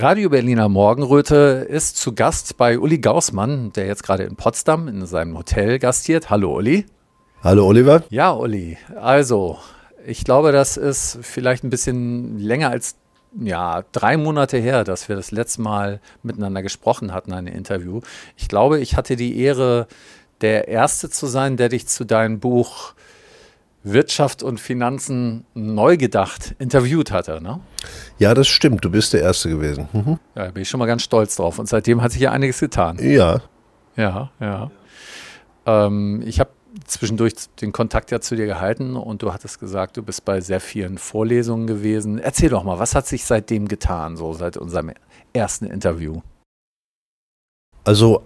Radio Berliner Morgenröte ist zu Gast bei Uli Gaussmann, der jetzt gerade in Potsdam in seinem Hotel gastiert. Hallo Uli. Hallo Oliver. Ja, Uli. Also, ich glaube, das ist vielleicht ein bisschen länger als ja, drei Monate her, dass wir das letzte Mal miteinander gesprochen hatten, ein Interview. Ich glaube, ich hatte die Ehre, der Erste zu sein, der dich zu deinem Buch Wirtschaft und Finanzen neu gedacht interviewt hatte. Ne? Ja, das stimmt. Du bist der Erste gewesen. Mhm. Ja, da bin ich schon mal ganz stolz drauf. Und seitdem hat sich ja einiges getan. Ja. Ja, ja. Ähm, ich habe zwischendurch den Kontakt ja zu dir gehalten und du hattest gesagt, du bist bei sehr vielen Vorlesungen gewesen. Erzähl doch mal, was hat sich seitdem getan, so seit unserem ersten Interview? Also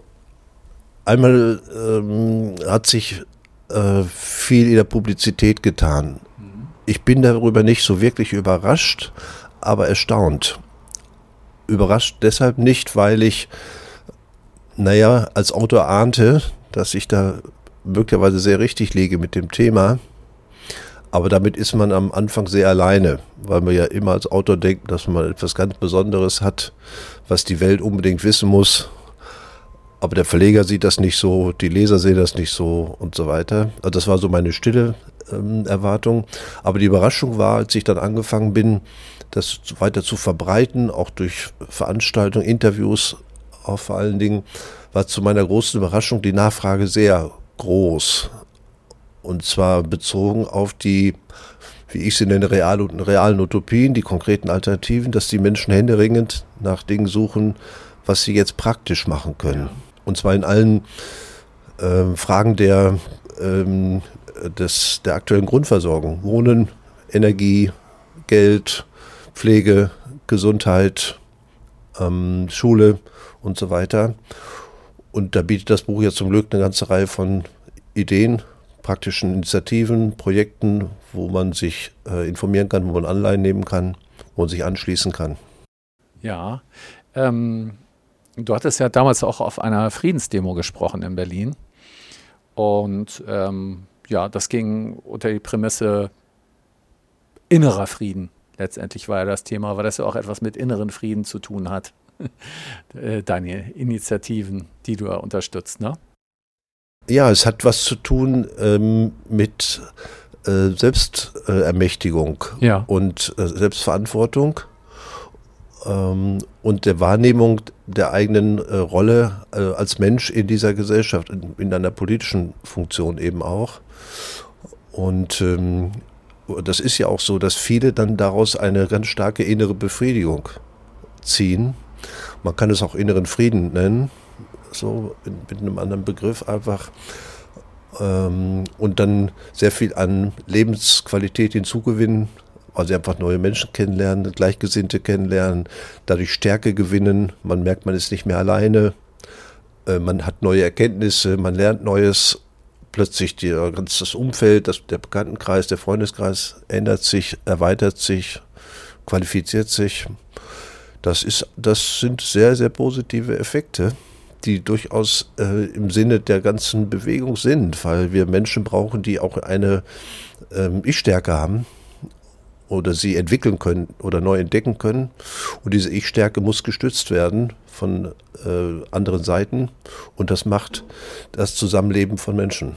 einmal ähm, hat sich äh, viel in der Publizität getan. Ich bin darüber nicht so wirklich überrascht, aber erstaunt. Überrascht deshalb nicht, weil ich, naja, als Autor ahnte, dass ich da möglicherweise sehr richtig liege mit dem Thema. Aber damit ist man am Anfang sehr alleine, weil man ja immer als Autor denkt, dass man etwas ganz Besonderes hat, was die Welt unbedingt wissen muss aber der Verleger sieht das nicht so, die Leser sehen das nicht so und so weiter. Also das war so meine stille ähm, Erwartung. Aber die Überraschung war, als ich dann angefangen bin, das weiter zu verbreiten, auch durch Veranstaltungen, Interviews auch vor allen Dingen, war zu meiner großen Überraschung die Nachfrage sehr groß. Und zwar bezogen auf die, wie ich sie nenne, real, realen Utopien, die konkreten Alternativen, dass die Menschen händeringend nach Dingen suchen, was sie jetzt praktisch machen können. Und zwar in allen äh, Fragen der, ähm, des, der aktuellen Grundversorgung. Wohnen, Energie, Geld, Pflege, Gesundheit, ähm, Schule und so weiter. Und da bietet das Buch ja zum Glück eine ganze Reihe von Ideen, praktischen Initiativen, Projekten, wo man sich äh, informieren kann, wo man Anleihen nehmen kann, wo man sich anschließen kann. Ja, ähm, Du hattest ja damals auch auf einer Friedensdemo gesprochen in Berlin. Und ähm, ja, das ging unter die Prämisse innerer Frieden. Letztendlich war ja das Thema, weil das ja auch etwas mit inneren Frieden zu tun hat. Äh, deine Initiativen, die du ja unterstützt, ne? Ja, es hat was zu tun ähm, mit äh, Selbstermächtigung ja. und äh, Selbstverantwortung ähm, und der Wahrnehmung der eigenen äh, Rolle äh, als Mensch in dieser Gesellschaft, in, in, einer politischen Funktion eben auch. Und ähm, das ist ja auch so, dass viele dann daraus eine ganz starke innere Befriedigung ziehen. Man kann es auch inneren Frieden nennen, so mit einem anderen Begriff einfach. Ähm, und dann sehr viel an Lebensqualität hinzugewinnen also einfach neue Menschen kennenlernen, Gleichgesinnte kennenlernen, dadurch Stärke gewinnen. Man merkt, man ist nicht mehr alleine. Äh, man hat neue Erkenntnisse, man lernt Neues. Plötzlich die, das Umfeld, das, der Bekanntenkreis, der Freundeskreis ändert sich, erweitert sich, qualifiziert sich. Das, ist, das sind sehr, sehr positive Effekte, die durchaus äh, im Sinne der ganzen Bewegung sind, weil wir Menschen brauchen, die auch eine ähm, Ich-Stärke haben oder sie entwickeln können oder neu entdecken können. Und diese Ich-Stärke muss gestützt werden von äh, anderen Seiten. Und das macht das Zusammenleben von Menschen.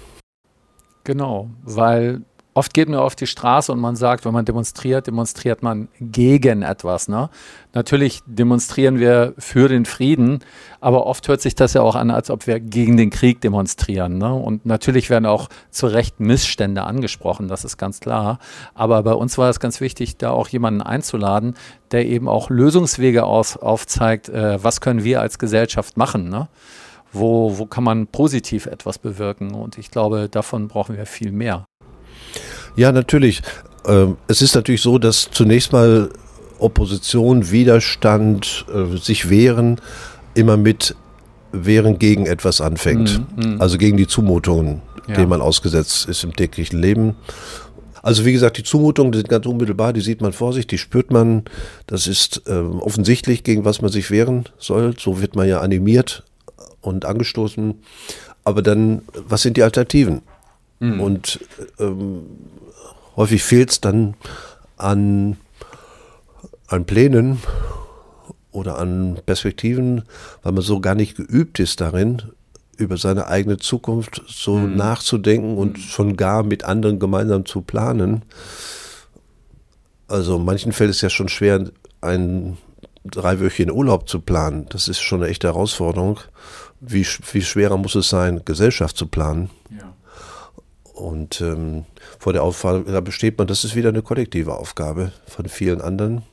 Genau, weil Oft geht man auf die Straße und man sagt, wenn man demonstriert, demonstriert man gegen etwas. Ne? Natürlich demonstrieren wir für den Frieden, aber oft hört sich das ja auch an, als ob wir gegen den Krieg demonstrieren. Ne? Und natürlich werden auch zu Recht Missstände angesprochen, das ist ganz klar. Aber bei uns war es ganz wichtig, da auch jemanden einzuladen, der eben auch Lösungswege aus, aufzeigt, äh, was können wir als Gesellschaft machen. Ne? Wo, wo kann man positiv etwas bewirken? Und ich glaube, davon brauchen wir viel mehr. Ja, natürlich. Ähm, es ist natürlich so, dass zunächst mal Opposition, Widerstand, äh, sich wehren, immer mit Wehren gegen etwas anfängt. Mhm, mhm. also gegen die Zumutungen ja. dem man ausgesetzt ist im täglichen Leben. Also wie gesagt, die Zumutungen die sind ganz unmittelbar, die sieht man vor sich, die spürt man. Das ist ähm, offensichtlich, gegen was man sich wehren soll. So wird man ja animiert und angestoßen. Aber dann, was sind die Alternativen? Mhm. Und ähm, häufig fehlt es dann an, an Plänen oder an Perspektiven, weil man so gar nicht geübt ist darin, über seine eigene Zukunft so mhm. nachzudenken und schon gar mit anderen gemeinsam zu planen. Also manchen fällt es ja schon schwer, einen dreiwöchigen Urlaub zu planen. Das ist schon eine echte Herausforderung. Wie, wie schwerer muss es sein, Gesellschaft zu planen? Ja. Und ähm, vor der Aufgabe besteht man, das ist wieder eine kollektive Aufgabe von vielen anderen,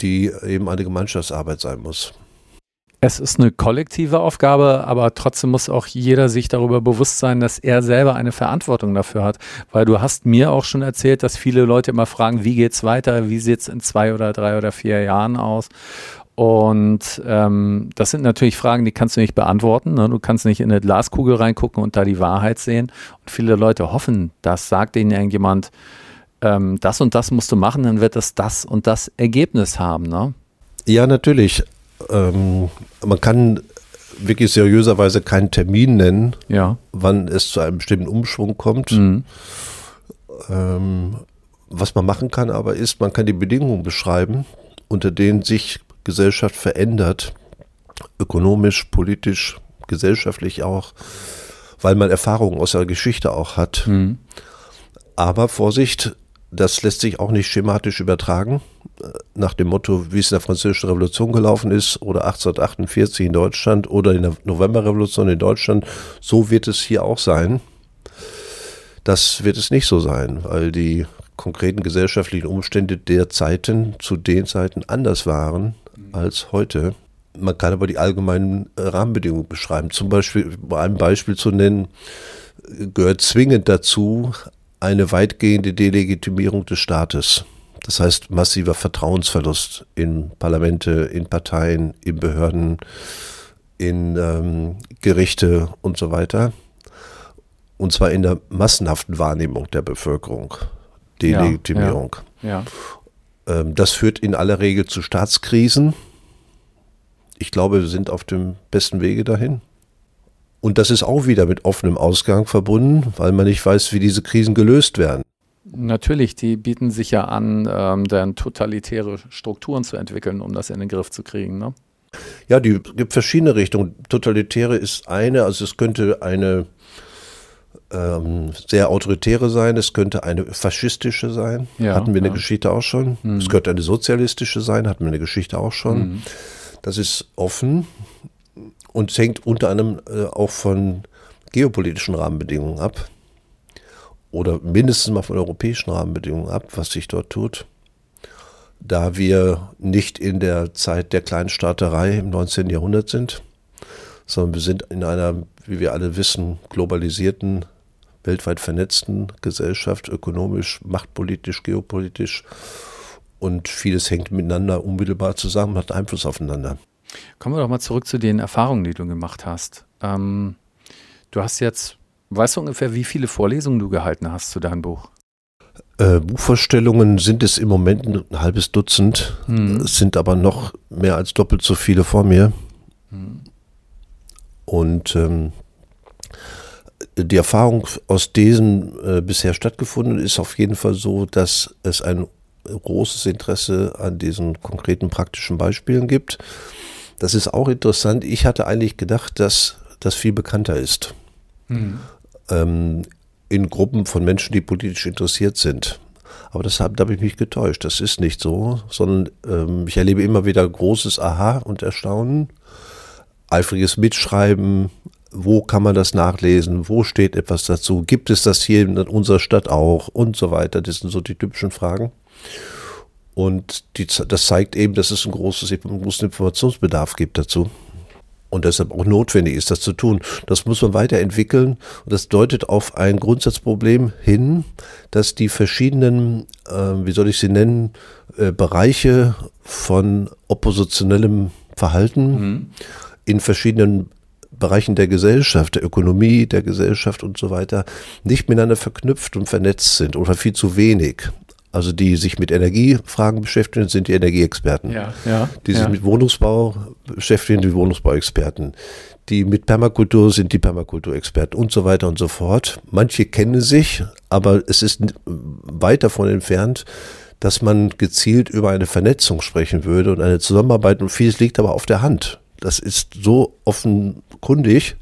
die eben eine Gemeinschaftsarbeit sein muss. Es ist eine kollektive Aufgabe, aber trotzdem muss auch jeder sich darüber bewusst sein, dass er selber eine Verantwortung dafür hat. Weil du hast mir auch schon erzählt, dass viele Leute immer fragen, wie geht's weiter, wie sieht's in zwei oder drei oder vier Jahren aus? Und ähm, das sind natürlich Fragen, die kannst du nicht beantworten. Ne? Du kannst nicht in eine Glaskugel reingucken und da die Wahrheit sehen. Und viele Leute hoffen, das sagt ihnen irgendjemand, ähm, das und das musst du machen, dann wird es das und das Ergebnis haben. Ne? Ja, natürlich ähm, man kann wirklich seriöserweise keinen Termin nennen, ja. wann es zu einem bestimmten Umschwung kommt. Mhm. Ähm, was man machen kann aber ist, man kann die Bedingungen beschreiben, unter denen sich Gesellschaft verändert, ökonomisch, politisch, gesellschaftlich auch, weil man Erfahrungen aus der Geschichte auch hat. Mhm. Aber Vorsicht, das lässt sich auch nicht schematisch übertragen, äh, nach dem Motto, wie es in der Französischen Revolution gelaufen ist oder 1848 in Deutschland oder in der Novemberrevolution in Deutschland. So wird es hier auch sein. Das wird es nicht so sein, weil die konkreten gesellschaftlichen Umstände der Zeiten zu den Zeiten anders waren als heute. Man kann aber die allgemeinen äh, Rahmenbedingungen beschreiben. Zum Beispiel, um ein Beispiel zu nennen, gehört zwingend dazu eine weitgehende Delegitimierung des Staates. Das heißt massiver Vertrauensverlust in Parlamente, in Parteien, in Behörden, in ähm, Gerichte und so weiter. Und zwar in der massenhaften Wahrnehmung der Bevölkerung. Delegitimierung. Ja, ja. Ähm, das führt in aller Regel zu Staatskrisen. Ich glaube, wir sind auf dem besten Wege dahin. Und das ist auch wieder mit offenem Ausgang verbunden, weil man nicht weiß, wie diese Krisen gelöst werden. Natürlich, die bieten sich ja an, ähm, dann totalitäre Strukturen zu entwickeln, um das in den Griff zu kriegen. Ne? Ja, die gibt verschiedene Richtungen. Totalitäre ist eine, also es könnte eine ähm, sehr autoritäre sein, es könnte eine faschistische sein, ja, hatten wir in der Geschichte auch schon. Mhm. Es könnte eine sozialistische sein, hatten wir in der Geschichte auch schon. Mhm. Das ist offen. Und es hängt unter anderem äh, auch von geopolitischen Rahmenbedingungen ab. Oder mindestens mal von europäischen Rahmenbedingungen ab, was sich dort tut. Da wir nicht in der Zeit der Kleinstaaterei im 19. Jahrhundert sind, sondern wir sind in einer, wie wir alle wissen, globalisierten, weltweit vernetzten Gesellschaft, ökonomisch, machtpolitisch, geopolitisch. Und vieles hängt miteinander unmittelbar zusammen, hat Einfluss aufeinander. Kommen wir doch mal zurück zu den Erfahrungen, die du gemacht hast. Ähm, du hast jetzt, weißt du ungefähr, wie viele Vorlesungen du gehalten hast zu deinem Buch? Äh, Buchvorstellungen sind es im Moment ein halbes Dutzend, mhm. es sind aber noch mehr als doppelt so viele vor mir. Mhm. Und ähm, die Erfahrung aus diesen äh, bisher stattgefunden ist auf jeden Fall so, dass es ein großes Interesse an diesen konkreten praktischen Beispielen gibt. Das ist auch interessant. Ich hatte eigentlich gedacht, dass das viel bekannter ist. Mhm. Ähm, in Gruppen von Menschen, die politisch interessiert sind. Aber das habe, da habe ich mich getäuscht. Das ist nicht so, sondern ähm, ich erlebe immer wieder großes Aha und Erstaunen, eifriges Mitschreiben. Wo kann man das nachlesen? Wo steht etwas dazu? Gibt es das hier in unserer Stadt auch? Und so weiter. Das sind so die typischen Fragen. Und die, das zeigt eben, dass es ein großes, einen großen Informationsbedarf gibt dazu. Und deshalb auch notwendig ist, das zu tun. Das muss man weiterentwickeln. Und das deutet auf ein Grundsatzproblem hin, dass die verschiedenen, äh, wie soll ich sie nennen, äh, Bereiche von oppositionellem Verhalten mhm. in verschiedenen Bereichen der Gesellschaft, der Ökonomie, der Gesellschaft und so weiter nicht miteinander verknüpft und vernetzt sind oder viel zu wenig. Also die sich mit Energiefragen beschäftigen, sind die Energieexperten. Ja, ja, die sich ja. mit Wohnungsbau beschäftigen, die Wohnungsbauexperten. Die mit Permakultur sind die Permakulturexperten und so weiter und so fort. Manche kennen sich, aber es ist weit davon entfernt, dass man gezielt über eine Vernetzung sprechen würde und eine Zusammenarbeit. Und vieles liegt aber auf der Hand. Das ist so offenkundig,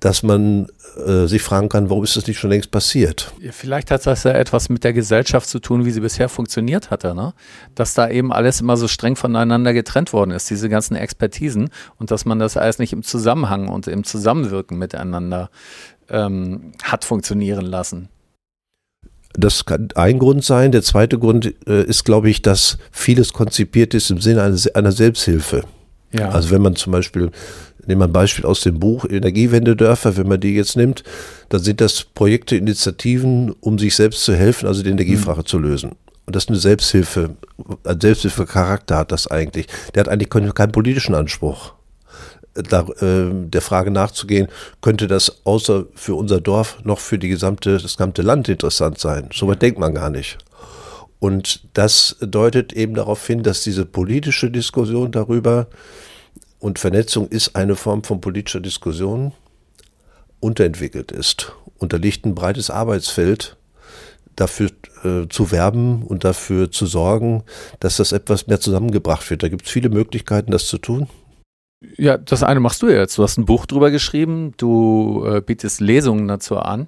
dass man äh, sich fragen kann, warum ist das nicht schon längst passiert? Vielleicht hat das ja etwas mit der Gesellschaft zu tun, wie sie bisher funktioniert hatte, ne? Dass da eben alles immer so streng voneinander getrennt worden ist, diese ganzen Expertisen und dass man das alles nicht im Zusammenhang und im Zusammenwirken miteinander ähm, hat funktionieren lassen. Das kann ein Grund sein. Der zweite Grund äh, ist, glaube ich, dass vieles konzipiert ist im Sinne einer, einer Selbsthilfe. Ja. Also wenn man zum Beispiel, nehmen wir ein Beispiel aus dem Buch Energiewendedörfer, wenn man die jetzt nimmt, dann sind das Projekte, Initiativen, um sich selbst zu helfen, also die Energiefrage mhm. zu lösen. Und das ist eine Selbsthilfe, ein Selbsthilfecharakter hat das eigentlich. Der hat eigentlich keinen politischen Anspruch. Da, äh, der Frage nachzugehen, könnte das außer für unser Dorf noch für die gesamte, das gesamte Land interessant sein? So weit denkt man gar nicht. Und das deutet eben darauf hin, dass diese politische Diskussion darüber und Vernetzung ist eine Form von politischer Diskussion, unterentwickelt ist. Und da liegt ein breites Arbeitsfeld, dafür äh, zu werben und dafür zu sorgen, dass das etwas mehr zusammengebracht wird. Da gibt es viele Möglichkeiten, das zu tun. Ja, das eine machst du jetzt. Du hast ein Buch drüber geschrieben, du äh, bietest Lesungen dazu an.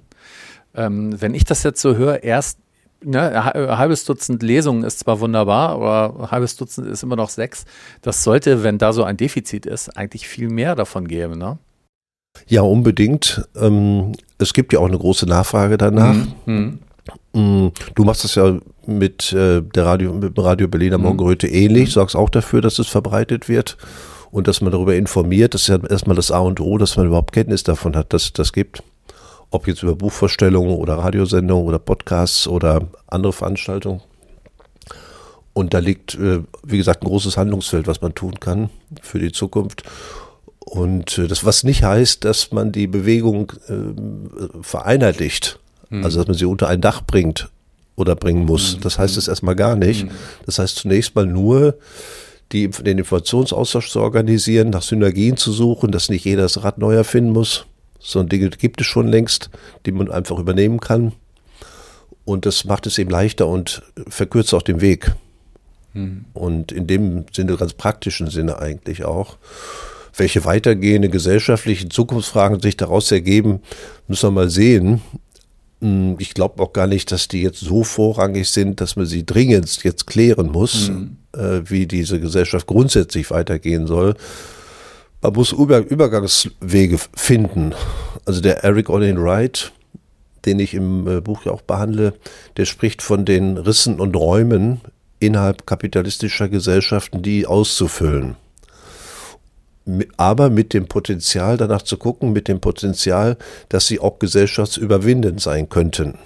Ähm, wenn ich das jetzt so höre, erst ne, ein halbes Dutzend Lesungen ist zwar wunderbar, aber ein halbes Dutzend ist immer noch sechs. Das sollte, wenn da so ein Defizit ist, eigentlich viel mehr davon geben, ne? Ja, unbedingt. Ähm, es gibt ja auch eine große Nachfrage danach. Mhm. Mm, du machst das ja mit äh, der Radio, mit dem Radio Berliner mhm. Morgenröte ähnlich, sorgst auch dafür, dass es verbreitet wird und dass man darüber informiert. Das ist ja erstmal das A und O, dass man überhaupt Kenntnis davon hat, dass es das gibt ob jetzt über Buchvorstellungen oder Radiosendungen oder Podcasts oder andere Veranstaltungen. Und da liegt, äh, wie gesagt, ein großes Handlungsfeld, was man tun kann für die Zukunft. Und äh, das, was nicht heißt, dass man die Bewegung äh, vereinheitlicht, mhm. also dass man sie unter ein Dach bringt oder bringen muss. Mhm. Das heißt es erstmal gar nicht. Mhm. Das heißt zunächst mal nur, die, den Informationsaustausch zu organisieren, nach Synergien zu suchen, dass nicht jeder das Rad neu erfinden muss, so Dinge gibt es schon längst, die man einfach übernehmen kann. Und das macht es eben leichter und verkürzt auch den Weg. Mhm. Und in dem Sinne, ganz praktischen Sinne eigentlich auch. Welche weitergehende gesellschaftlichen Zukunftsfragen sich daraus ergeben, müssen wir mal sehen. Hm, ich glaube auch gar nicht, dass die jetzt so vorrangig sind, dass man sie dringend jetzt klären muss, mhm. äh, wie diese Gesellschaft grundsätzlich weitergehen soll, man muss Über Übergangswege finden. Also der Eric Olin Wright, den ich im äh, Buch ja auch behandle, der spricht von den Rissen und Räumen innerhalb kapitalistischer Gesellschaften, die auszufüllen. Aber mit dem Potenzial, danach zu gucken, mit dem Potenzial, dass sie auch gesellschaftsüberwindend sein könnten.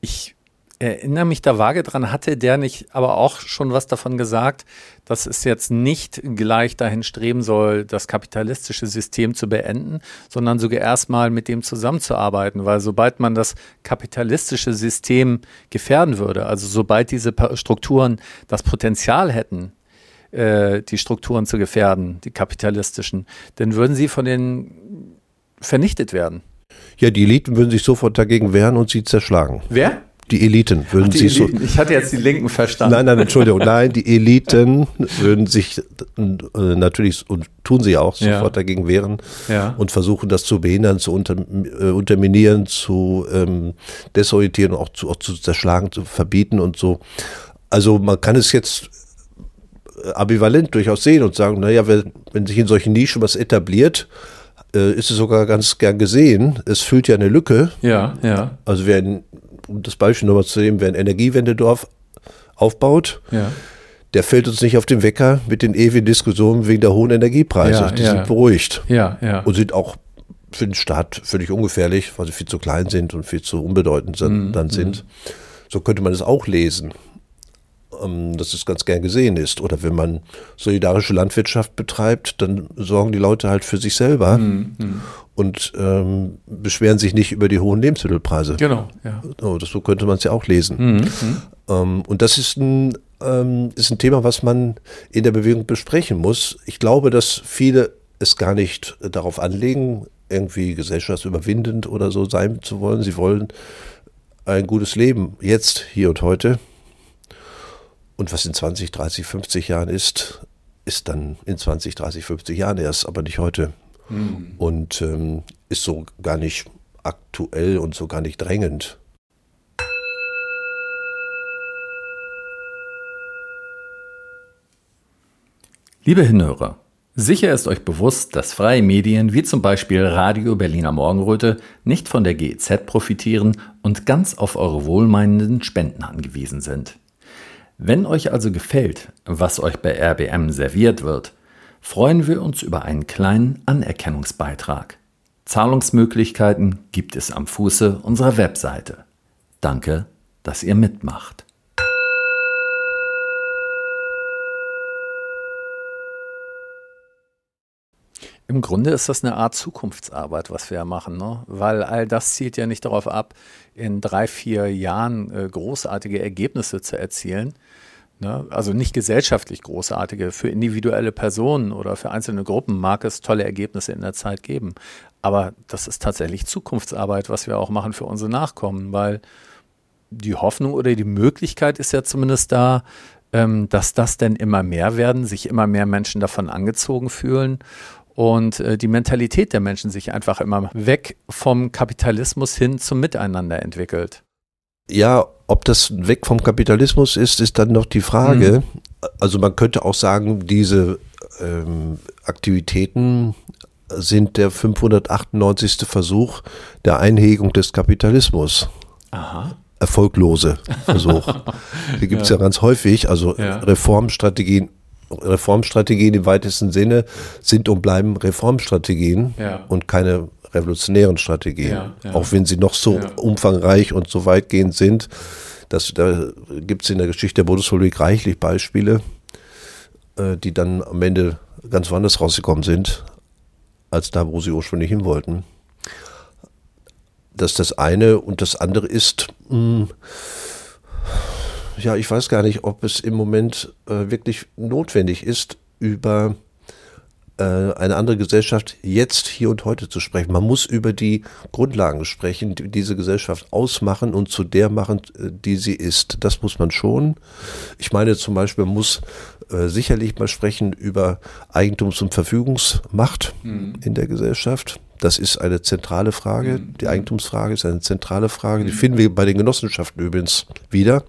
Ich erinnere mich da vage dran, hatte der nicht aber auch schon was davon gesagt, dass es jetzt nicht gleich dahin streben soll, das kapitalistische System zu beenden, sondern sogar erstmal mit dem zusammenzuarbeiten, weil sobald man das kapitalistische System gefährden würde, also sobald diese Strukturen das Potenzial hätten, äh, die Strukturen zu gefährden, die kapitalistischen, dann würden sie von den vernichtet werden. Ja, die Eliten würden sich sofort dagegen wehren und sie zerschlagen. Wer? Die Eliten würden Ach, die sich Eliten. so. Ich hatte jetzt die Linken verstanden. Nein, nein, Entschuldigung. Nein, die Eliten würden sich äh, natürlich und tun sie auch sofort ja. dagegen wehren ja. und versuchen, das zu behindern, zu unter, äh, unterminieren, zu ähm, desorientieren, auch zu, auch zu zerschlagen, zu verbieten und so. Also man kann es jetzt äh, ambivalent durchaus sehen und sagen, naja, wenn, wenn sich in solchen Nischen was etabliert, äh, ist es sogar ganz gern gesehen. Es füllt ja eine Lücke. Ja, ja. Also wer in um das Beispiel nochmal zu nehmen, wer ein Energiewendedorf aufbaut, ja. der fällt uns nicht auf den Wecker mit den ewigen Diskussionen wegen der hohen Energiepreise. Ja, die ja. sind beruhigt ja, ja. und sind auch für den Staat völlig ungefährlich, weil sie viel zu klein sind und viel zu unbedeutend sind, mhm. dann sind. So könnte man es auch lesen. Ähm, dass es ganz gern gesehen ist. Oder wenn man solidarische Landwirtschaft betreibt, dann sorgen die Leute halt für sich selber mhm. und ähm, beschweren sich nicht über die hohen Lebensmittelpreise. Genau, ja. So, das, so könnte man es ja auch lesen. Mhm. mhm. Ähm, und das ist ein, ähm, ist ein Thema, was man in der Bewegung besprechen muss. Ich glaube, dass viele es gar nicht darauf anlegen, irgendwie gesellschaftsüberwindend oder so sein zu wollen. Sie wollen ein gutes Leben jetzt, hier und heute. Und was in 20, 30, 50 Jahren ist, ist dann in 20, 30, 50 Jahren erst, aber nicht heute. Mhm. Und ähm, ist so gar nicht aktuell und so gar nicht drängend. Liebe Hinhörer, sicher ist euch bewusst, dass freie Medien wie zum Beispiel Radio Berliner Morgenröte nicht von der GEZ profitieren und ganz auf eure wohlmeinenden Spenden angewiesen sind. Wenn euch also gefällt, was euch bei RBM serviert wird, freuen wir uns über einen kleinen Anerkennungsbeitrag. Zahlungsmöglichkeiten gibt es am Fuße unserer Webseite. Danke, dass ihr mitmacht. Im Grunde ist das eine Art Zukunftsarbeit, was wir ja machen, ne? weil all das zielt ja nicht darauf ab, in drei, vier Jahren äh, großartige Ergebnisse zu erzielen. Ne? Also nicht gesellschaftlich großartige. Für individuelle Personen oder für einzelne Gruppen mag es tolle Ergebnisse in der Zeit geben. Aber das ist tatsächlich Zukunftsarbeit, was wir auch machen für unsere Nachkommen, weil die Hoffnung oder die Möglichkeit ist ja zumindest da, ähm, dass das denn immer mehr werden, sich immer mehr Menschen davon angezogen fühlen und äh, die Mentalität der Menschen sich einfach immer weg vom Kapitalismus hin zum Miteinander entwickelt. Ja, ob das weg vom Kapitalismus ist, ist dann noch die Frage. Mhm. Also man könnte auch sagen, diese ähm, Aktivitäten sind der 598. Versuch der Einhegung des Kapitalismus. Aha. Erfolglose Versuch. Die gibt es ja. ja. ganz häufig, also ja. Reformstrategien Reformstrategien im weitesten Sinne sind und bleiben Reformstrategien ja. und keine revolutionären Strategien. Ja, ja. Auch wenn sie noch so umfangreich und so weitgehend sind. Das, da gibt es in der Geschichte der Bundesrepublik reichlich Beispiele, äh, die dann am Ende ganz woanders rausgekommen sind, als da, wo sie ursprünglich hin wollten. Das ist das eine und das andere ist, mh, hm, ja, ich weiß gar nicht, ob es im Moment äh, wirklich notwendig ist, über äh, eine andere Gesellschaft jetzt, hier und heute zu sprechen. Man muss über die Grundlagen sprechen, die diese Gesellschaft ausmachen und zu der machen, äh, die sie ist. Das muss man schon. Ich meine zum Beispiel, man muss äh, sicherlich mal sprechen über Eigentums- und Verfügungsmacht mhm. in der Gesellschaft. Das ist eine zentrale Frage. Mhm. Die Eigentumsfrage ist eine zentrale Frage. Die mhm. finden wir bei den Genossenschaften übrigens wieder.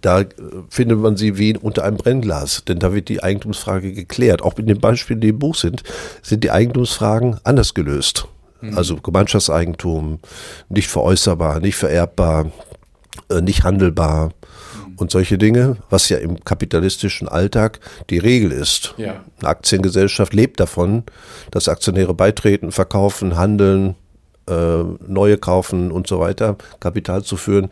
Da äh, findet man sie wie unter einem Brennglas, denn da wird die Eigentumsfrage geklärt. Auch in den Beispielen, die im Buch sind, sind die Eigentumsfragen anders gelöst. Mhm. Also Gemeinschaftseigentum, nicht veräußerbar, nicht vererbbar, äh, nicht handelbar mhm. und solche Dinge, was ja im kapitalistischen Alltag die Regel ist. Ja. Eine Aktiengesellschaft lebt davon, dass Aktionäre beitreten, verkaufen, handeln, äh, neue kaufen und so weiter, Kapital zu führen.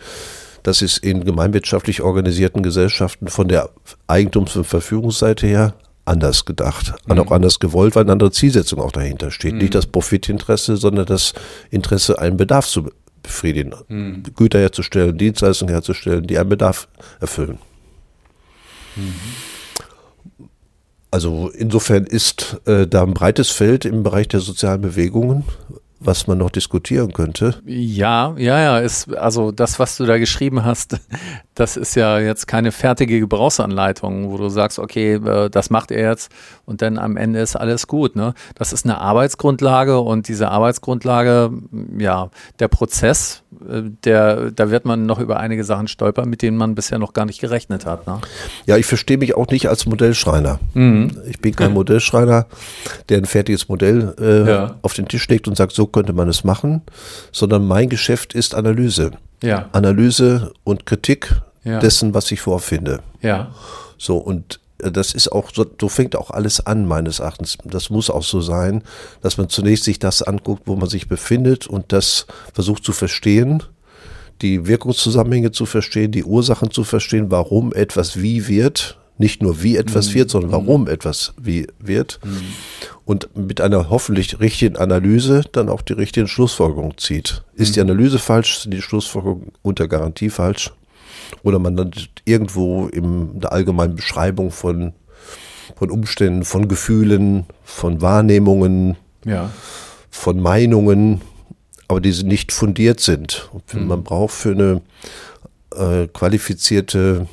Das ist in gemeinwirtschaftlich organisierten Gesellschaften von der Eigentums- und Verfügungsseite her anders gedacht, mhm. auch anders gewollt, weil eine andere Zielsetzung auch dahinter steht. Mhm. Nicht das Profitinteresse, sondern das Interesse, einen Bedarf zu befriedigen, mhm. Güter herzustellen, Dienstleistungen herzustellen, die einen Bedarf erfüllen. Mhm. Also insofern ist äh, da ein breites Feld im Bereich der sozialen Bewegungen, was man noch diskutieren könnte. Ja, ja, ja, ist, also das, was du da geschrieben hast, das ist ja jetzt keine fertige Gebrauchsanleitung, wo du sagst, okay, äh, das macht er jetzt und dann am Ende ist alles gut. Ne? Das ist eine Arbeitsgrundlage und diese Arbeitsgrundlage, ja, der Prozess, der, da wird man noch über einige Sachen stolpern, mit denen man bisher noch gar nicht gerechnet hat. Ne? Ja, ich verstehe mich auch nicht als Modellschreiner. Mhm. Ich bin kein Modellschreiner, der ein fertiges Modell äh, ja. auf den Tisch legt und sagt, so könnte man es machen, sondern mein Geschäft ist Analyse. Ja. Analyse und Kritik ja. dessen, was ich vorfinde. Ja. So, und äh, das ist auch so, so fängt auch alles an, meines Erachtens. Das muss auch so sein, dass man zunächst sich das anguckt, wo man sich befindet und das versucht zu verstehen, die Wirkungszusammenhänge zu verstehen, die Ursachen zu verstehen, warum etwas wie wird. Nicht nur wie etwas mhm. wird, sondern warum mhm. etwas wie wird. Mhm. Und mit einer hoffentlich richtigen Analyse dann auch die richtigen Schlussfolgerungen zieht. Ist die mhm. Analyse falsch, sind die Schlussfolgerungen unter Garantie falsch? Oder man dann irgendwo in der allgemeinen Beschreibung von, von Umständen, von Gefühlen, von Wahrnehmungen, ja. von Meinungen, aber die nicht fundiert sind. Und mhm. man braucht für eine äh, qualifizierte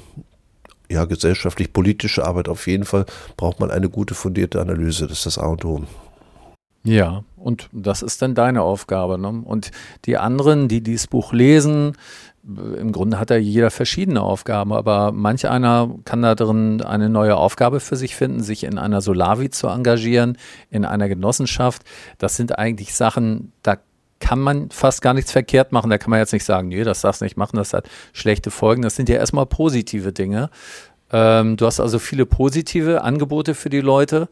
ja, gesellschaftlich-politische Arbeit auf jeden Fall, braucht man eine gute fundierte Analyse. Das ist das A und O. Ja, und das ist dann deine Aufgabe. Ne? Und die anderen, die dieses Buch lesen, im Grunde hat da jeder verschiedene Aufgaben, aber manch einer kann da drin eine neue Aufgabe für sich finden, sich in einer Solavi zu engagieren, in einer Genossenschaft. Das sind eigentlich Sachen, da kann man fast gar nichts verkehrt machen. Da kann man jetzt nicht sagen, nee, das darfst du nicht machen, das hat schlechte Folgen. Das sind ja erstmal positive Dinge. Ähm, du hast also viele positive Angebote für die Leute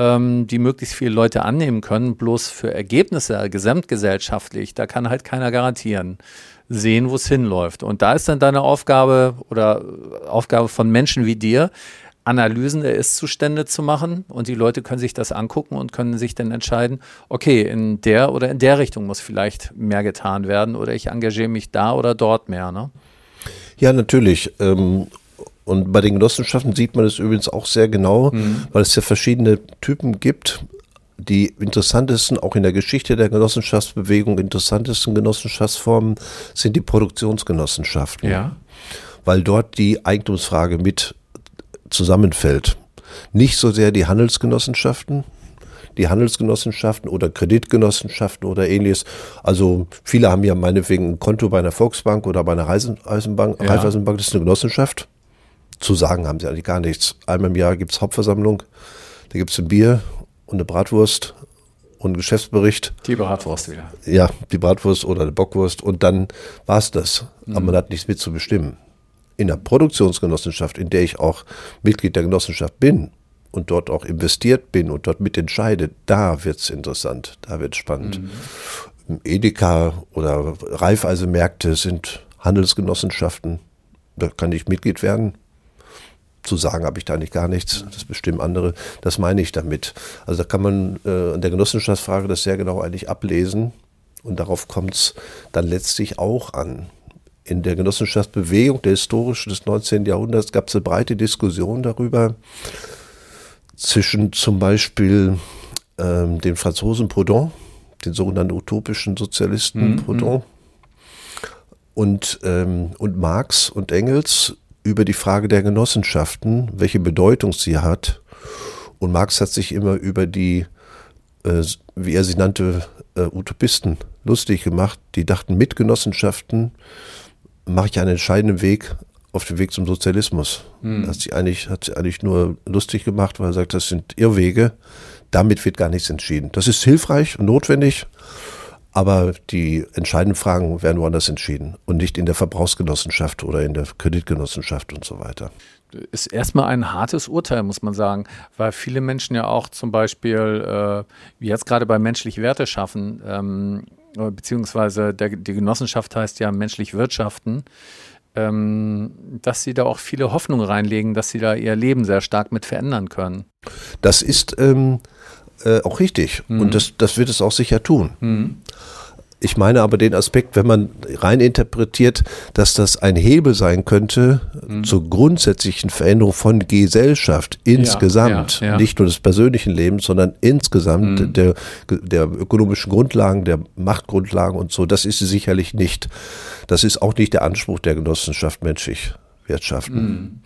ähm, die möglichst viele Leute annehmen können. Bloß für Ergebnisse gesamtgesellschaftlich, da kann halt keiner garantieren sehen, wo es hinläuft. Und da ist dann deine Aufgabe oder Aufgabe von Menschen wie dir, Analysen der Ist-Zustände zu machen und die Leute können sich das angucken und können sich dann entscheiden, okay, in der oder in der Richtung muss vielleicht mehr getan werden oder ich engagiere mich da oder dort mehr. Ne? Ja, natürlich. Ähm, und bei den Genossenschaften sieht man es übrigens auch sehr genau, mhm. weil es ja verschiedene Typen gibt die interessantesten, auch in der Geschichte der Genossenschaftsbewegung, interessantesten Genossenschaftsformen sind die Produktionsgenossenschaften. Ja. Weil dort die Eigentumsfrage mit zusammenfällt. Nicht so sehr die Handelsgenossenschaften, die Handelsgenossenschaften oder Kreditgenossenschaften oder ähnliches. Also viele haben ja meinetwegen ein Konto bei einer Volksbank oder bei einer Raiffeisenbank. Ja. Raiffeisenbank das ist eine Genossenschaft. Zu sagen haben sie eigentlich gar nichts. Einmal im Jahr gibt es Hauptversammlung, da gibt es ein Bier und eine Bratwurst und einen Geschäftsbericht. Die Bratwurst wieder. Ja, die Bratwurst oder eine Bockwurst und dann war es das. Mhm. Aber man hat nichts mit zu bestimmen. In der Produktionsgenossenschaft, in der ich auch Mitglied der Genossenschaft bin und dort auch investiert bin und dort mitentscheide, da wird es interessant, da wird es spannend. Mhm. Edeka oder Reifeisenmärkte sind Handelsgenossenschaften. Da kann ich Mitglied werden zu sagen habe ich da nicht gar nichts, das bestimmen andere. Das meine ich damit. Also da kann man äh, an der Genossenschaftsfrage das sehr genau eigentlich ablesen und darauf kommt es dann letztlich auch an. In der Genossenschaftsbewegung, der historischen des 19. Jahrhunderts, gab es eine breite Diskussion darüber zwischen zum Beispiel ähm, den Franzosen Proudhon, den sogenannten utopischen Sozialisten mhm. Proudhon, und, ähm, und Marx und Engels über die Frage der Genossenschaften, welche Bedeutung sie hat. Und Marx hat sich immer über die, äh, wie er sie nannte, äh, Utopisten lustig gemacht. Die dachten, mit Genossenschaften mache ich einen entscheidenden Weg auf dem Weg zum Sozialismus. Hm. Hat sie eigentlich, hat sie eigentlich nur lustig gemacht, weil er sagt, das sind Irrwege. Damit wird gar nichts entschieden. Das ist hilfreich und notwendig, aber die entscheidenden Fragen werden woanders entschieden und nicht in der Verbrauchsgenossenschaft oder in der Kreditgenossenschaft und so weiter. Ist erstmal ein hartes Urteil, muss man sagen, weil viele Menschen ja auch zum Beispiel, äh, wie jetzt gerade bei menschlich Werte schaffen, ähm, beziehungsweise der, die Genossenschaft heißt ja menschlich wirtschaften, ähm, dass sie da auch viele Hoffnungen reinlegen, dass sie da ihr Leben sehr stark mit verändern können. Das ist ähm, äh, auch richtig. Mhm. Und das, das wird es auch sicher tun. Mhm. Ich meine aber den Aspekt, wenn man rein interpretiert, dass das ein Hebel sein könnte mhm. zur grundsätzlichen Veränderung von Gesellschaft insgesamt, ja, ja, ja. nicht nur des persönlichen Lebens, sondern insgesamt mhm. der, der ökonomischen Grundlagen, der Machtgrundlagen und so, das ist sie sicherlich nicht. Das ist auch nicht der Anspruch der Genossenschaft menschlich wirtschaften. Mhm.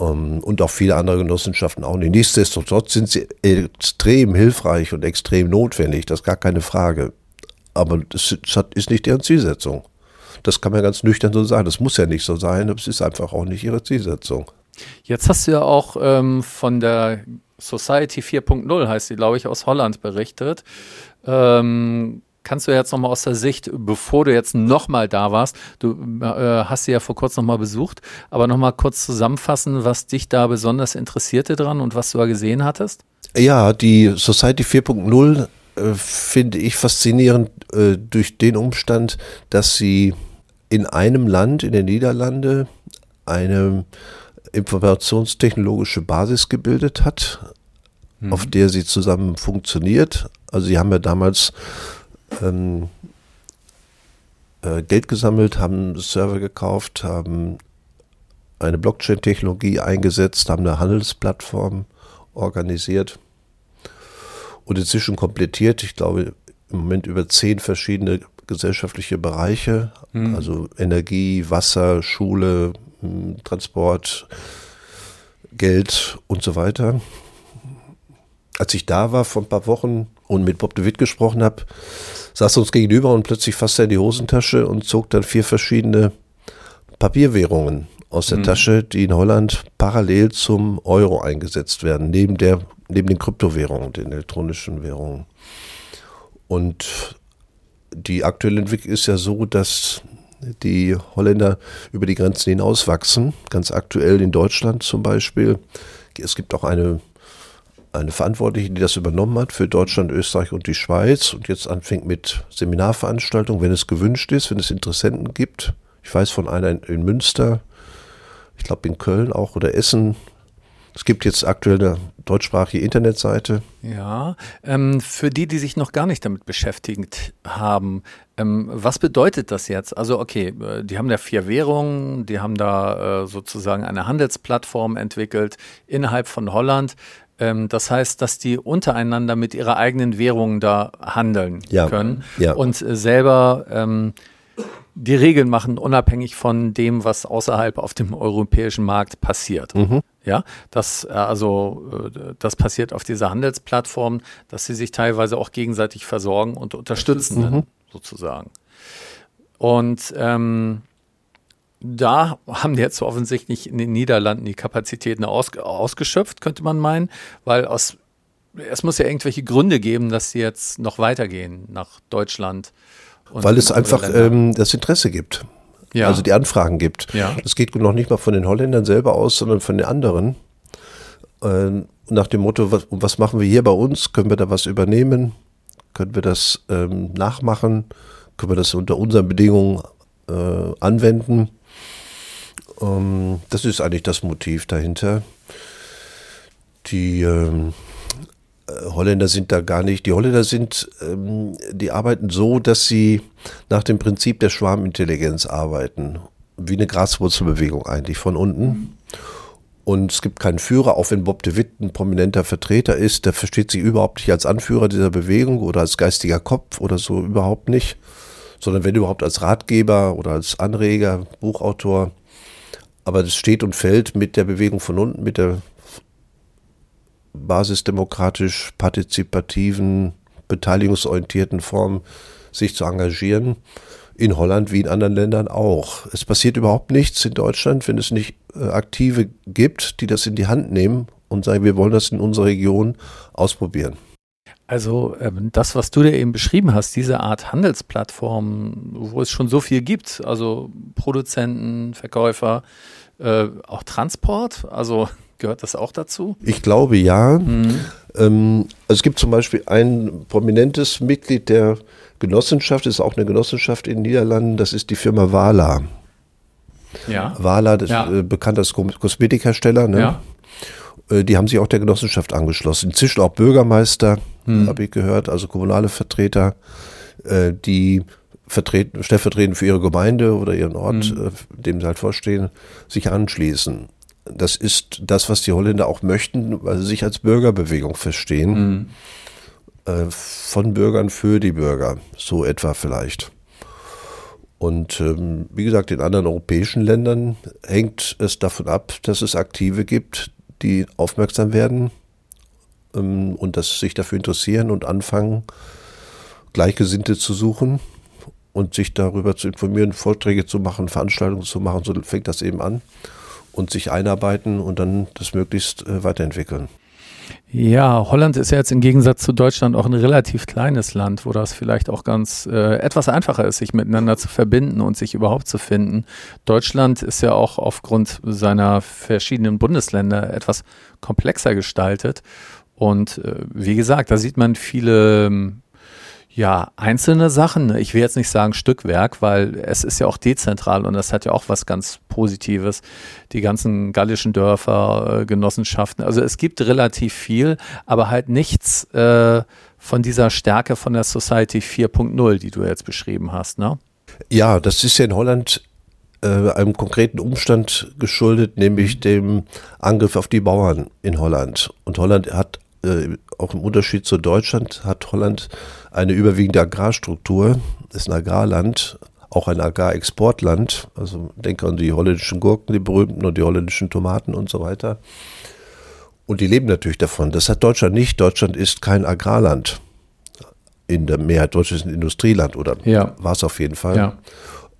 Ähm, und auch viele andere Genossenschaften auch nicht. Nichtsdestotrotz sind sie extrem hilfreich und extrem notwendig, das ist gar keine Frage. Aber das ist nicht deren Zielsetzung. Das kann man ganz nüchtern so sagen. Das muss ja nicht so sein, aber es ist einfach auch nicht ihre Zielsetzung. Jetzt hast du ja auch ähm, von der Society 4.0, heißt sie, glaube ich, aus Holland berichtet. Ähm, kannst du jetzt nochmal aus der Sicht, bevor du jetzt nochmal da warst, du äh, hast sie ja vor kurzem nochmal besucht, aber nochmal kurz zusammenfassen, was dich da besonders interessierte dran und was du da gesehen hattest? Ja, die Society 4.0 äh, finde ich faszinierend äh, durch den Umstand, dass sie in einem Land, in den Niederlande, eine informationstechnologische Basis gebildet hat, mhm. auf der sie zusammen funktioniert. Also sie haben ja damals ähm, äh, Geld gesammelt, haben Server gekauft, haben eine Blockchain-Technologie eingesetzt, haben eine Handelsplattform organisiert und inzwischen komplettiert, ich glaube, im Moment über zehn verschiedene gesellschaftliche Bereiche, mhm. also Energie, Wasser, Schule, hm, Transport, Geld und so weiter. Als ich da war vor ein paar Wochen und mit Bob de Witt gesprochen habe, saß er uns gegenüber und plötzlich fasste er in die Hosentasche und zog dann vier verschiedene Papierwährungen aus der mhm. Tasche, die in Holland parallel zum Euro eingesetzt werden, neben, der, neben den Kryptowährungen, den elektronischen Währungen. Und die aktuelle Entwicklung ist ja so, dass die Holländer über die Grenzen hinaus wachsen. Ganz aktuell in Deutschland zum Beispiel. Es gibt auch eine, eine Verantwortliche, die das übernommen hat für Deutschland, Österreich und die Schweiz und jetzt anfängt mit Seminarveranstaltungen, wenn es gewünscht ist, wenn es Interessenten gibt. Ich weiß von einer in, in Münster, ich glaube in Köln auch oder Essen. Es gibt jetzt aktuell eine deutschsprachige Internetseite. Ja, ähm, für die, die sich noch gar nicht damit beschäftigt haben, ähm, was bedeutet das jetzt? Also okay, äh, die haben da vier Währungen, die haben da äh, sozusagen eine Handelsplattform entwickelt innerhalb von Holland. Ähm, das heißt, dass die untereinander mit ihrer eigenen Währung da handeln ja. können ja. und selber ähm, die Regeln machen, unabhängig von dem, was außerhalb auf dem europäischen Markt passiert. Mhm. Ja, das äh, also äh, das passiert auf dieser Handelsplattform, dass sie sich teilweise auch gegenseitig versorgen und unterstützen, mhm. sozusagen. Und ähm, da haben die jetzt offensichtlich in den Niederlanden die Kapazitäten aus, ausgeschöpft, könnte man meinen, weil aus es muss ja irgendwelche Gründe geben, dass sie jetzt noch weitergehen nach Deutschland weil es einfach ähm, das Interesse gibt. Ja. Also die Anfragen gibt. Ja. Das geht noch nicht mal von den Holländern selber aus, sondern von den anderen. Ähm, nach dem Motto, was, was, machen wir hier bei uns? Können wir da was übernehmen? Können wir das ähm, nachmachen? Können wir das unter unseren Bedingungen äh, anwenden? Ähm, das ist eigentlich das Motiv dahinter. Die ähm, äh, Holländer sind da gar nicht. Die Holländer sind, ähm, die arbeiten so, dass sie nach dem Prinzip der Schwarmintelligenz arbeiten. Wie eine Graswurzelbewegung eigentlich von unten. Und es gibt keinen Führer, auch wenn Bob de Witt ein prominenter Vertreter ist, der versteht sich überhaupt nicht als Anführer dieser Bewegung oder als geistiger Kopf oder so überhaupt nicht, sondern wenn überhaupt als Ratgeber oder als Anreger, Buchautor. Aber das steht und fällt mit der Bewegung von unten, mit der basisdemokratisch partizipativen, beteiligungsorientierten Form sich zu engagieren. In Holland wie in anderen Ländern auch. Es passiert überhaupt nichts in Deutschland, wenn es nicht äh, Aktive gibt, die das in die Hand nehmen und sagen, wir wollen das in unserer Region ausprobieren. Also ähm, das, was du dir eben beschrieben hast, diese Art Handelsplattform, wo es schon so viel gibt, also Produzenten, Verkäufer, äh, auch Transport, also Gehört das auch dazu? Ich glaube ja. Mhm. Ähm, also es gibt zum Beispiel ein prominentes Mitglied der Genossenschaft, ist auch eine Genossenschaft in den Niederlanden, das ist die Firma Wala. Ja. Wala, das ja. Äh, bekannt als Kosmetikhersteller. Ne? Ja. Äh, die haben sich auch der Genossenschaft angeschlossen. Inzwischen auch Bürgermeister, mhm. habe ich gehört, also kommunale Vertreter, äh, die vertreten, stellvertretend für ihre Gemeinde oder ihren Ort, mhm. dem sie halt vorstehen, sich anschließen das ist das, was die Holländer auch möchten, weil sie sich als Bürgerbewegung verstehen. Mhm. Äh, von Bürgern für die Bürger, so etwa vielleicht. Und ähm, wie gesagt, in anderen europäischen Ländern hängt es davon ab, dass es Aktive gibt, die aufmerksam werden ähm, und dass sich dafür interessieren und anfangen, Gleichgesinnte zu suchen und sich darüber zu informieren, Vorträge zu machen, Veranstaltungen zu machen. So fängt das eben an und sich einarbeiten und dann das möglichst äh, weiterentwickeln. Ja, Holland ist ja jetzt im Gegensatz zu Deutschland auch ein relativ kleines Land, wo das vielleicht auch ganz äh, etwas einfacher ist, sich miteinander zu verbinden und sich überhaupt zu finden. Deutschland ist ja auch aufgrund seiner verschiedenen Bundesländer etwas komplexer gestaltet. Und äh, wie gesagt, da sieht man viele Ja, einzelne Sachen. Ich will jetzt nicht sagen Stückwerk, weil es ist ja auch dezentral und das hat ja auch was ganz Positives. Die ganzen gallischen Dörfer, äh, Genossenschaften. Also es gibt relativ viel, aber halt nichts äh, von dieser Stärke von der Society 4.0, die du jetzt beschrieben hast, ne? Ja, das ist ja in Holland äh, einem konkreten Umstand geschuldet, nämlich mhm. dem Angriff auf die Bauern in Holland. Und Holland hat äh, auch im Unterschied zu Deutschland hat Holland eine überwiegende Agrarstruktur, ist ein Agrarland, auch ein Agrarexportland. Also denke an die holländischen Gurken, die berühmten und die holländischen Tomaten und so weiter. Und die leben natürlich davon. Das hat Deutschland nicht. Deutschland ist kein Agrarland. In der Mehrheit Deutschland ist ein Industrieland oder ja. war es auf jeden Fall. Ja.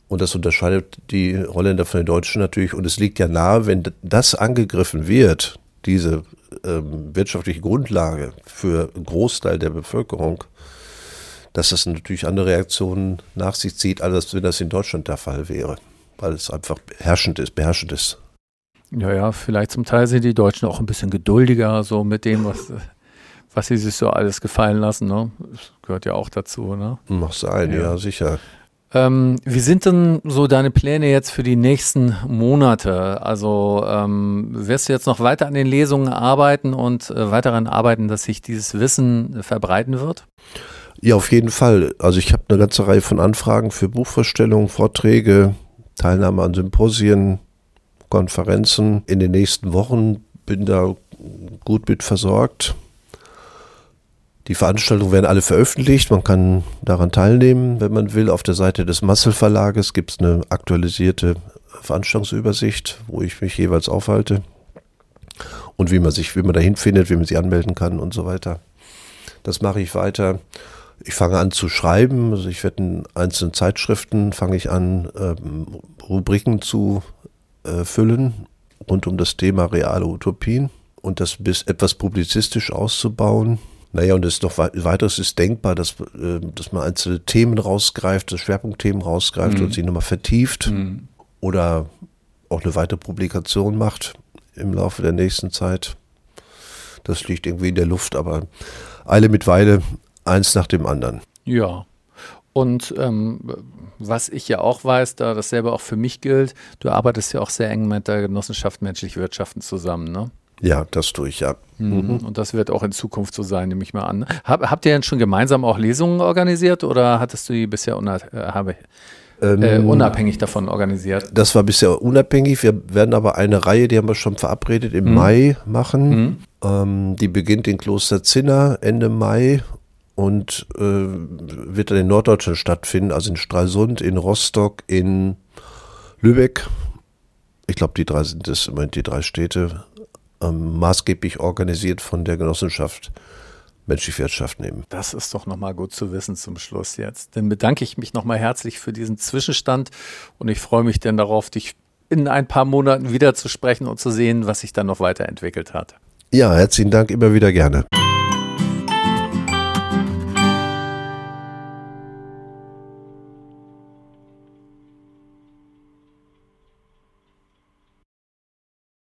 Und das unterscheidet die Holländer von den Deutschen natürlich. Und es liegt ja nahe, wenn das angegriffen wird, diese ähm, wirtschaftliche Grundlage für einen Großteil der Bevölkerung, dass das natürlich andere Reaktionen nach sich zieht, als wenn das in Deutschland der Fall wäre, weil es einfach herrschend ist, beherrschend ist. Ja, ja, vielleicht zum Teil sind die Deutschen auch ein bisschen geduldiger, so mit dem, was, was sie sich so alles gefallen lassen. Ne? Das gehört ja auch dazu. Ne? Mag sein, ja, ja sicher. Ähm, wie sind denn so deine Pläne jetzt für die nächsten Monate? Also ähm, wirst du jetzt noch weiter an den Lesungen arbeiten und äh, weiter daran arbeiten, dass sich dieses Wissen verbreiten wird? Ja, auf jeden Fall. Also ich habe eine ganze Reihe von Anfragen für Buchvorstellungen, Vorträge, Teilnahme an Symposien, Konferenzen in den nächsten Wochen. Bin da gut mit versorgt. Die Veranstaltungen werden alle veröffentlicht. Man kann daran teilnehmen, wenn man will. Auf der Seite des Massel Verlages gibt es eine aktualisierte Veranstaltungsübersicht, wo ich mich jeweils aufhalte. Und wie man sich, wie man dahin findet, wie man sich anmelden kann und so weiter. Das mache ich weiter. Ich fange an zu schreiben. Also ich werde in einzelnen Zeitschriften fange ich an, ähm, Rubriken zu äh, füllen rund um das Thema reale Utopien und das bis etwas publizistisch auszubauen. Naja, und es ist noch weiteres ist denkbar, dass, äh, dass man einzelne Themen rausgreift, Schwerpunktthemen rausgreift mhm. und sie nochmal vertieft mhm. oder auch eine weitere Publikation macht im Laufe der nächsten Zeit. Das liegt irgendwie in der Luft, aber Eile mit Weile, eins nach dem anderen. Ja. Und ähm, was ich ja auch weiß, da dasselbe auch für mich gilt, du arbeitest ja auch sehr eng mit der Genossenschaft Menschliche Wirtschaften zusammen, ne? Ja, das tue ich ja. Mhm. mhm. Und das wird auch in Zukunft so sein, nehme ich mal an. Hab, habt ihr denn schon gemeinsam auch Lesungen organisiert oder hattest du die bisher unabhängig, äh, äh, ähm, unabhängig davon organisiert? Das war bisher unabhängig. Wir werden aber eine Reihe, die haben wir schon verabredet, im mhm. Mai machen. Mhm. Ähm, die beginnt in Kloster Zinner Ende Mai und äh, wird dann in Norddeutschland stattfinden, also in Stralsund, in Rostock, in Lübeck. Ich glaube, die drei sind es, die drei Städte ähm, maßgeblich organisiert von der Genossenschaft menschliche Wirtschaft nehmen. Das ist doch nochmal gut zu wissen zum Schluss jetzt. Dann bedanke ich mich nochmal herzlich für diesen Zwischenstand und ich freue mich dann darauf, dich in ein paar Monaten wieder zu sprechen und zu sehen, was sich dann noch weiterentwickelt hat. Ja, herzlichen Dank, immer wieder gerne.